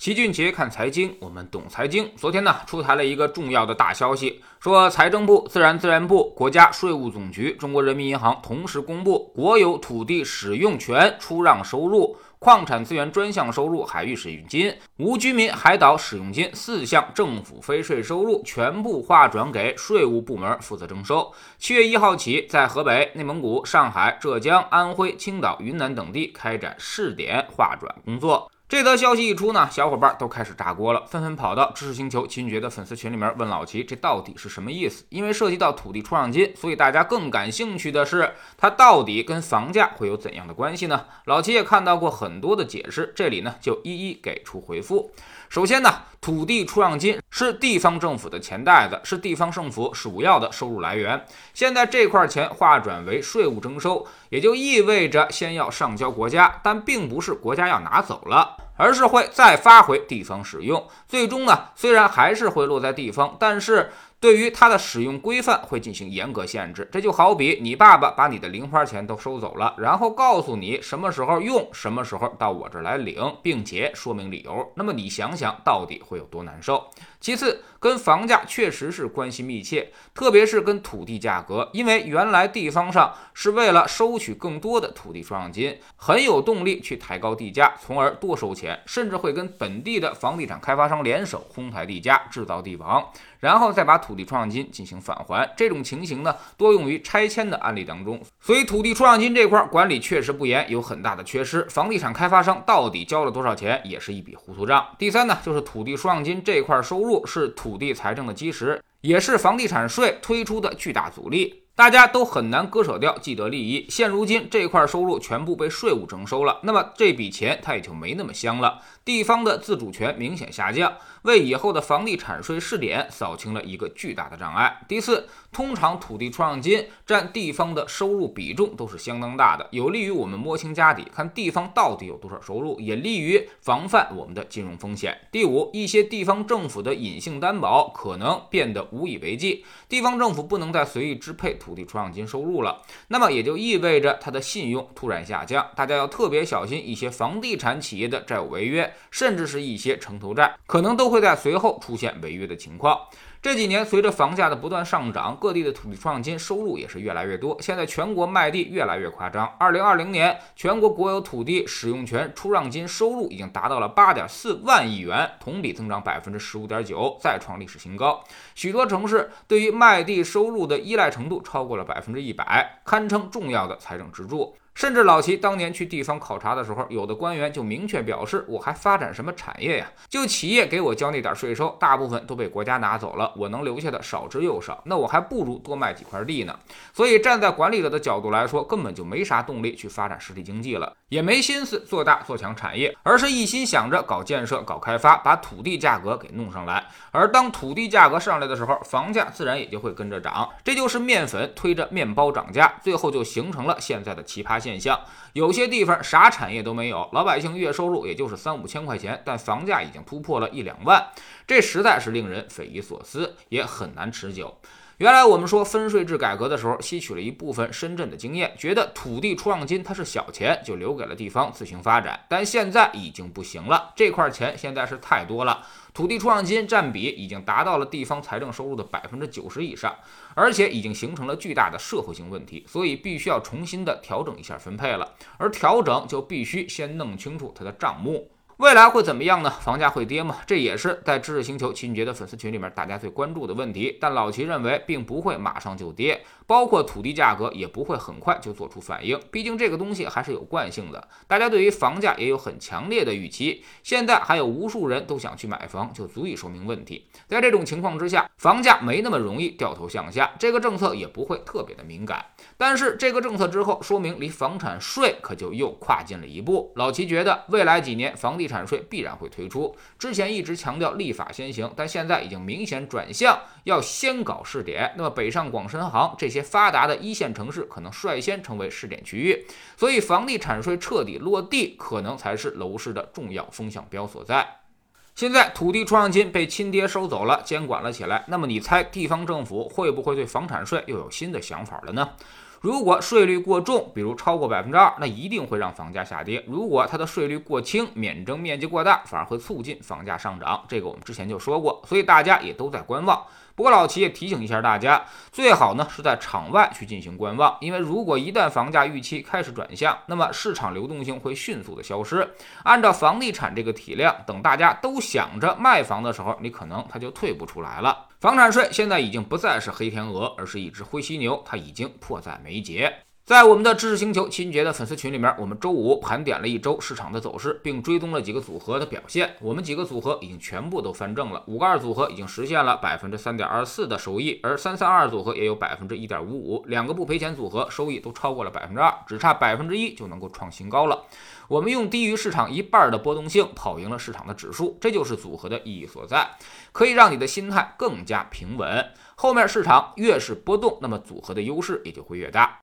齐俊杰看财经，我们懂财经。昨天呢，出台了一个重要的大消息，说财政部、自然资源部、国家税务总局、中国人民银行同时公布国有土地使用权出让收入、矿产资源专项收入、海域使用金、无居民海岛使用金四项政府非税收入全部划转给税务部门负责征收。七月一号起，在河北、内蒙古、上海、浙江、安徽、青岛、云南等地开展试点划转工作。这则消息一出呢，小伙伴都开始炸锅了，纷纷跑到知识星球秦爵的粉丝群里面问老齐，这到底是什么意思？因为涉及到土地出让金，所以大家更感兴趣的是，它到底跟房价会有怎样的关系呢？老齐也看到过很多的解释，这里呢就一一给出回复。首先呢，土地出让金是地方政府的钱袋子，是地方政府主要的收入来源。现在这块钱划转为税务征收，也就意味着先要上交国家，但并不是国家要拿走了。而是会再发回地方使用，最终呢，虽然还是会落在地方，但是对于它的使用规范会进行严格限制。这就好比你爸爸把你的零花钱都收走了，然后告诉你什么时候用，什么时候到我这儿来领，并且说明理由。那么你想想到底会有多难受？其次，跟房价确实是关系密切，特别是跟土地价格，因为原来地方上是为了收取更多的土地出让金，很有动力去抬高地价，从而多收钱，甚至会跟本地的房地产开发商联手哄抬地价，制造地王，然后再把土土地出让金进行返还。这种情形呢，多用于拆迁的案例当中。所以，土地出让金这块管理确实不严，有很大的缺失。房地产开发商到底交了多少钱，也是一笔糊涂账。第三呢，就是土地出让金这块收入。是土地财政的基石，也是房地产税推出的巨大阻力。大家都很难割舍掉既得利益。现如今这块收入全部被税务征收了，那么这笔钱它也就没那么香了。地方的自主权明显下降，为以后的房地产税试点扫清了一个巨大的障碍。第四，通常土地出让金占地方的收入比重都是相当大的，有利于我们摸清家底，看地方到底有多少收入，也利于防范我们的金融风险。第五，一些地方政府的隐性担保可能变得无以为继，地方政府不能再随意支配土。地出让金收入了，那么也就意味着它的信用突然下降，大家要特别小心一些房地产企业的债务违约，甚至是一些城投债，可能都会在随后出现违约的情况。这几年，随着房价的不断上涨，各地的土地出让金收入也是越来越多。现在全国卖地越来越夸张。二零二零年，全国国有土地使用权出让金收入已经达到了八点四万亿元，同比增长百分之十五点九，再创历史新高。许多城市对于卖地收入的依赖程度超过了百分之一百，堪称重要的财政支柱。甚至老齐当年去地方考察的时候，有的官员就明确表示：“我还发展什么产业呀？就企业给我交那点税收，大部分都被国家拿走了，我能留下的少之又少。那我还不如多卖几块地呢。”所以站在管理者的角度来说，根本就没啥动力去发展实体经济了，也没心思做大做强产业，而是一心想着搞建设、搞开发，把土地价格给弄上来。而当土地价格上来的时候，房价自然也就会跟着涨。这就是面粉推着面包涨价，最后就形成了现在的奇葩现。象，有些地方啥产业都没有，老百姓月收入也就是三五千块钱，但房价已经突破了一两万，这实在是令人匪夷所思，也很难持久。原来我们说分税制改革的时候，吸取了一部分深圳的经验，觉得土地出让金它是小钱，就留给了地方自行发展。但现在已经不行了，这块钱现在是太多了，土地出让金占比已经达到了地方财政收入的百分之九十以上，而且已经形成了巨大的社会性问题，所以必须要重新的调整一下分配了。而调整就必须先弄清楚它的账目。未来会怎么样呢？房价会跌吗？这也是在知识星球齐俊杰的粉丝群里面大家最关注的问题。但老齐认为，并不会马上就跌，包括土地价格也不会很快就做出反应。毕竟这个东西还是有惯性的，大家对于房价也有很强烈的预期。现在还有无数人都想去买房，就足以说明问题。在这种情况之下，房价没那么容易掉头向下，这个政策也不会特别的敏感。但是这个政策之后，说明离房产税可就又跨进了一步。老齐觉得，未来几年房地产税必然会推出。之前一直强调立法先行，但现在已经明显转向要先搞试点。那么北上广深杭这些发达的一线城市可能率先成为试点区域，所以房地产税彻底落地，可能才是楼市的重要风向标所在。现在土地出让金被亲爹收走了，监管了起来，那么你猜地方政府会不会对房产税又有新的想法了呢？如果税率过重，比如超过百分之二，那一定会让房价下跌；如果它的税率过轻，免征面积过大，反而会促进房价上涨。这个我们之前就说过，所以大家也都在观望。不过老齐也提醒一下大家，最好呢是在场外去进行观望，因为如果一旦房价预期开始转向，那么市场流动性会迅速的消失。按照房地产这个体量，等大家都想着卖房的时候，你可能它就退不出来了。房产税现在已经不再是黑天鹅，而是一只灰犀牛，它已经迫在眉睫。在我们的知识星球齐俊杰的粉丝群里面，我们周五盘点了一周市场的走势，并追踪了几个组合的表现。我们几个组合已经全部都翻正了，五个二组合已经实现了百分之三点二四的收益，而三三二组合也有百分之一点五五，两个不赔钱组合收益都超过了百分之二，只差百分之一就能够创新高了。我们用低于市场一半的波动性跑赢了市场的指数，这就是组合的意义所在，可以让你的心态更加平稳。后面市场越是波动，那么组合的优势也就会越大。